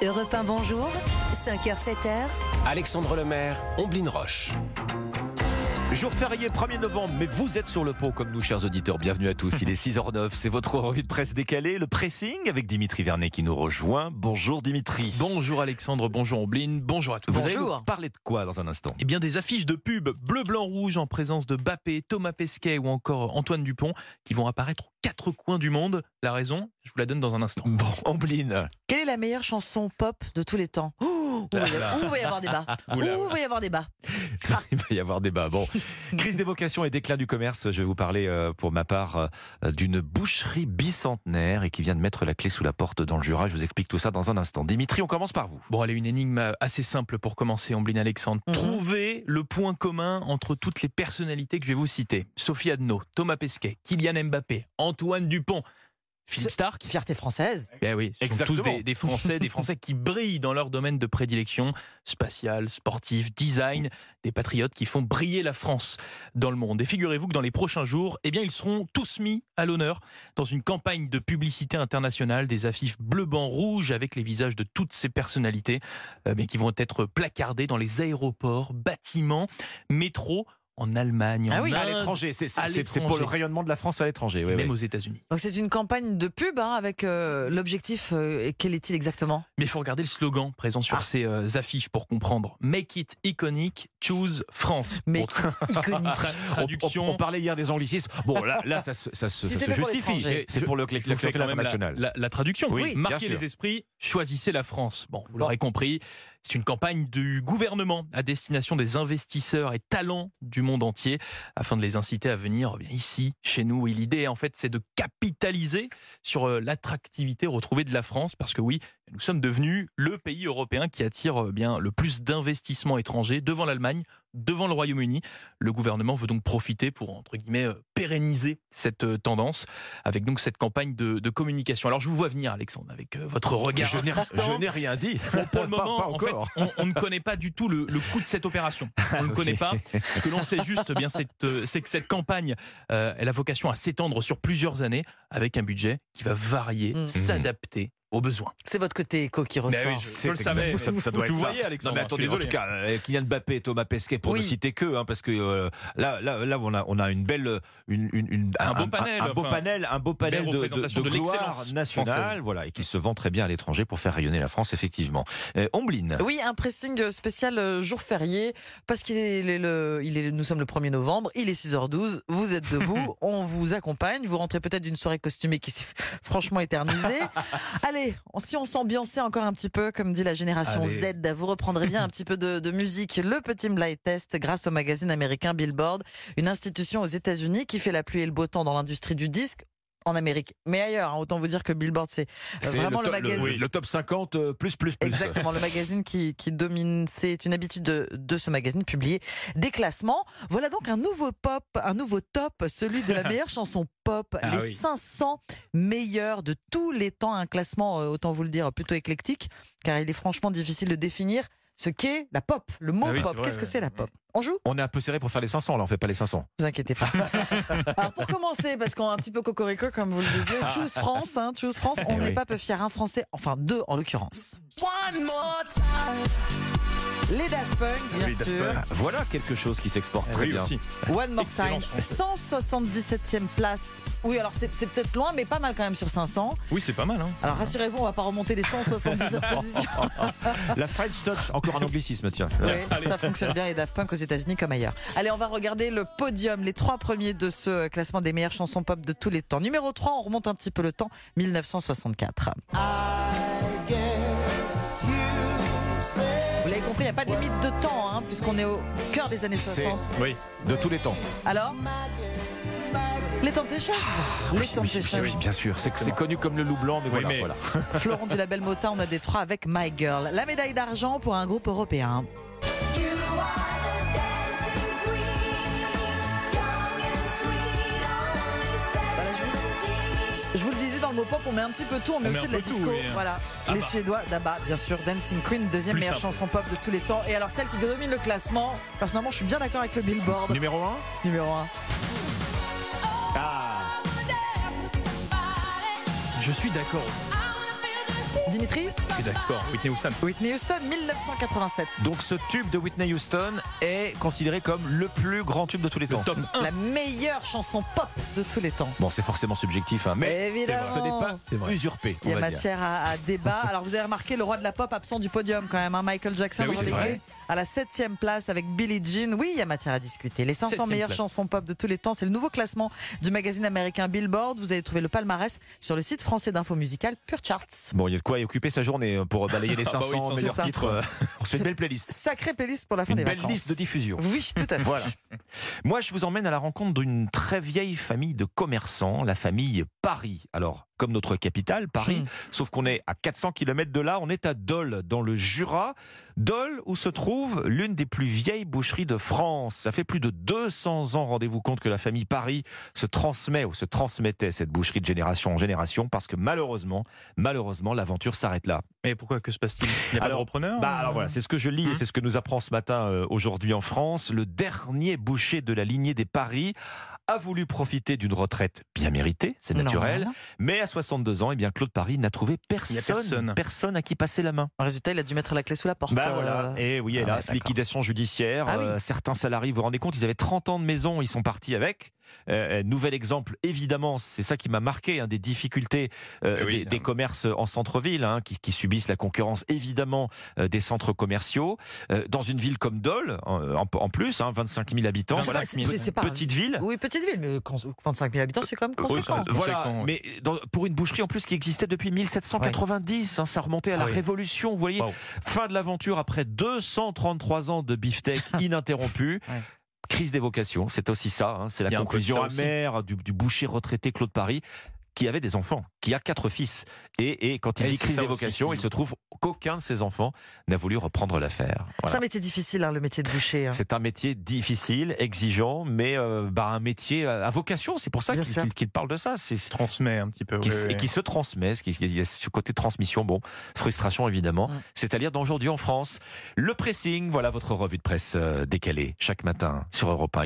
Europe 1, bonjour. 5h, 7h. Alexandre Lemaire, Omblin Roche. Jour férié 1er novembre, mais vous êtes sur le pont comme nous, chers auditeurs. Bienvenue à tous. Il est 6h09. C'est votre revue de presse décalée, le pressing avec Dimitri Vernet qui nous rejoint. Bonjour Dimitri. Bonjour Alexandre, bonjour Omblin, bonjour à tous. Vous allez nous parler de quoi dans un instant? Eh bien des affiches de pub bleu, blanc, rouge en présence de Bappé, Thomas Pesquet ou encore Antoine Dupont qui vont apparaître aux quatre coins du monde. La raison, je vous la donne dans un instant. Bon, Omblin. Quelle est la meilleure chanson pop de tous les temps? Ouh, il va y- ouh, il va y avoir débat. Ouh, Oula. il va y avoir débat. Il va y avoir débat. Bon, crise des vocations et déclin du commerce. Je vais vous parler euh, pour ma part euh, d'une boucherie bicentenaire et qui vient de mettre la clé sous la porte dans le Jura. Je vous explique tout ça dans un instant. Dimitri, on commence par vous. Bon, allez, une énigme assez simple pour commencer, Omblin Alexandre. Mhm. Trouvez le point commun entre toutes les personnalités que je vais vous citer. Sophie Adno, Thomas Pesquet, Kylian Mbappé, Antoine Dupont, Philippe Stark. Fierté française. Eh oui, ce sont Exactement. tous des, des Français, des Français qui brillent dans leur domaine de prédilection, spatial, sportif, design, des patriotes qui font briller la France dans le monde. Et figurez-vous que dans les prochains jours, eh bien, ils seront tous mis à l'honneur dans une campagne de publicité internationale, des affiches bleu, blanc, rouge avec les visages de toutes ces personnalités, euh, mais qui vont être placardées dans les aéroports, bâtiments, métros en Allemagne, Ah en oui. à Inde, l'étranger, c'est c'est- à c'est- c'est pour le rayonnement de la France à l'étranger. oui, même oui. aux États-Unis. Donc c'est une campagne de pub hein, avec euh, l'objectif. euh, et quel est-il exactement? Mais il faut regarder le slogan présent sur Ah. ces euh, affiches pour comprendre. Make it iconic, choose France. On- traduction. On, on parlait hier des anglicismes. Bon, là, là ça, se- ça se Si ça c'est se fait pour justifie. C'est pour le, le, la, international. la- la traduction. Oui, Marquez les esprits, choisissez la France. Bon, vous l'aurez compris, c'est une campagne du gouvernement à destination des investisseurs et talents du monde entier afin de les inciter à venir ici, chez nous. Et l'idée, en fait, c'est de capitaliser sur euh, l'attractivité retrouvée de la France parce que oui, nous sommes devenus le pays européen qui attire euh, bien le plus d'investissements étrangers devant l'Allemagne, devant le Royaume-Uni. Le gouvernement veut donc profiter pour, entre guillemets, euh, pérenniser cette euh, tendance avec donc cette campagne de, de communication. Alors je vous vois venir, Alexandre, avec votre regard. Je n'ai- insistant. je n'ai rien dit. Pour, pour le moment, pas en fait, encore. on, on ne connaît pas du tout le, le coût de cette opération. On ne connaît pas. Ce que l'on sait juste, eh bien, c'est que cette campagne, euh, elle a vocation à s'étendre sur plusieurs années avec un budget qui va varier, Mhm. s'adapter aux besoins. C'est votre côté éco qui ressort. oui, je- C'est le savais. ça, ça doit Vous être ça. voyez, Alexandre, Non, mais je attendez, en tout cas, euh, Kylian Mbappé et Thomas Pesquet, pour Oui. ne citer que, hein, parce que euh, là, là, là, on a, on a une belle, une, une- une- Un beau panel, un, beau enfin, panel, un beau panel belle de, de, de de gloire l'excellence nationale, française. voilà, et qui se vend très bien à l'étranger pour faire rayonner la France, effectivement. Euh, Omblin. Oui, un pressing spécial euh, jour férié parce qu'il est, il est le, il est, nous sommes le 1er novembre, il est 6h12, vous êtes debout, on vous accompagne, vous rentrez peut-être d'une soirée costumée qui s'est franchement éternisée. Allez, si on s'ambiançait encore un petit peu, comme dit la génération Allez. Z, vous reprendrez bien un petit peu de, de musique. Le petit blind test grâce au magazine américain Billboard, une institution aux États-Unis qui fait la pluie et le beau temps dans l'industrie du disque. En Amérique, mais ailleurs, hein, autant vous dire que Billboard, c'est euh, vraiment le, magazine. oui, le top 50 euh, plus, plus, plus. Exactement, le magazine qui, qui domine, c'est une habitude de, de ce magazine, publier des classements. Voilà donc un nouveau pop, un nouveau top, celui de la meilleure chanson pop, Ah les oui. 500 meilleurs de tous les temps, un classement, euh, autant vous le dire, plutôt éclectique, car il est franchement difficile de définir ce qu'est la pop, le mot Ah oui, pop. vrai, Qu'est-ce que c'est la pop On joue On est un peu serré pour faire les 500, là, on fait pas les 500. vous inquiétez pas. Alors pour commencer, parce qu'on est un petit peu cocorico comme vous le disiez, Choose France, hein, Choose France, on Eh n'est oui. pas peu fier, un Français, enfin deux en l'occurrence. Les Daft Punk, bien sûr. Punk. Voilà quelque chose qui s'exporte très Oui, bien. aussi. One More Excellent Time, français. 177e place. Oui, alors c'est c'est peut-être loin, mais pas mal quand même sur 500. Oui, c'est pas mal. Hein. Alors rassurez-vous, on va pas remonter les 177 positions. La French Touch, encore un anglicisme, tiens. Oui, ça fonctionne bien les Daft Punk aux États-Unis comme ailleurs. Allez, on va regarder le podium, les trois premiers de ce classement des meilleures chansons pop de tous les temps. Numéro 3, on remonte un petit peu le temps, 1964. Vous n'y a pas de limite de temps, hein, puisqu'on est au cœur des années C'est- 60. Oui. De tous les temps. Alors Les Temptations Les Oui, Temptations. oui, bien sûr. C'est c'est connu comme le loup blanc, mais Oui, voilà. mais- voilà. Florent du label Motin, on a des trois avec My Girl. La médaille d'argent pour un groupe européen. Pop, on met un petit peu tout, on met On aussi de la tout, disco. oui. Voilà. Ah Les bah. Suédois d'Abba, bien sûr, Dancing Queen, deuxième Plus meilleure simple. chanson pop de tous les temps. Et alors celle qui domine le classement, personnellement, je suis bien d'accord avec le Billboard Numéro 1 numéro 1. Ah Je suis d'accord. Dimitri Et d'accord, Whitney Houston. Whitney Houston, 1987. Donc ce tube de Whitney Houston est considéré comme le plus grand tube de tous les Le temps. top 1. La meilleure chanson pop de tous les temps. Bon, c'est forcément subjectif, hein, mais Évidemment. ce n'est pas usurpé. Il y a matière à, à débat. Alors vous avez remarqué le roi de la pop absent du podium quand même, hein, Michael Jackson oui, relégué à la septième place avec Billie Jean. Oui, il y a matière à discuter. Les 500 Septième meilleures place. chansons pop de tous les temps, c'est le nouveau classement du magazine américain Billboard. Vous allez trouver le palmarès sur le site français d'info musicale Pure Charts. Bon, il y a de quoi y occuper sa journée pour balayer les Ah bah 500 oui, meilleurs c'est ça. titres. euh, se fait une belle playlist. Sacrée playlist pour la fin Une des belle vacances. liste de diffusion. Oui, tout à fait. Voilà. Moi, je vous emmène à la rencontre d'une très vieille famille de commerçants, la famille Paris. Alors, comme notre capitale, Paris, Hmm. sauf qu'on est à 400 km de là, on est à Dole, dans le Jura. Dole, où se trouve l'une des plus vieilles boucheries de France. Ça fait plus de 200 ans, rendez-vous compte, que la famille Paris se transmet ou se transmettait cette boucherie de génération en génération, parce que malheureusement, malheureusement, l'aventure s'arrête là. Mais pourquoi que se passe-t-il? Il n'y a pas de Alors, repreneur Bah alors voilà, c'est ce que je lis et Hum. c'est ce que nous apprend ce matin euh, aujourd'hui en France. Le dernier boucher de la lignée des paris a voulu profiter d'une retraite bien méritée, c'est naturel, Normal. mais à 62 ans, eh bien Claude Paris n'a trouvé personne, personne. personne à qui passer la main. En résultat, il a dû mettre la clé sous la porte. Bah voilà, euh, et oui, ah hélas, ouais, d'accord. liquidation judiciaire. Ah oui. euh, certains salariés, vous vous rendez compte, ils avaient 30 ans de maison, ils sont partis avec. Euh, euh, nouvel exemple, évidemment, c'est ça qui m'a marqué, hein, des difficultés euh, Eh oui, des, des hein. commerces en centre-ville, hein, qui, qui subissent la concurrence évidemment euh, des centres commerciaux. Euh, dans une ville comme Dole, en, plus, hein, 25 000 habitants, 25 voilà, 000. c'est- c'est pas- petite ville. Oui, petite ville, mais quand- 25 000 habitants, c'est quand même Oui, conséquent. Voilà, Conséquent, ouais. mais dans- pour une boucherie en plus qui existait depuis 1790, hein, ça remontait à la Ah oui. Révolution, vous voyez. Wow. Fin de l'aventure après 233 ans de beefsteak ininterrompu. Ouais. Crise des vocations, c'est aussi ça, hein, c'est la conclusion amère du, du boucher retraité Claude Paris qui avait des enfants, qui a quatre fils. Et, et quand il Et dit crise des vocations, il se trouve qu'aucun de ses enfants n'a voulu reprendre l'affaire. C'est un métier difficile, hein, le métier de boucher. hein. C'est un métier difficile, exigeant, mais euh, bah, un métier à à vocation. C'est pour ça qu'il parle de ça. C'est se transmet un petit peu. qui, oui, s- oui. et qui se transmet, ce qui- il y a ce côté transmission, bon, frustration évidemment, Mm. c'est-à-dire d'aujourd'hui en France. Le pressing, voilà votre revue de presse euh, décalée chaque matin sur Europe 1.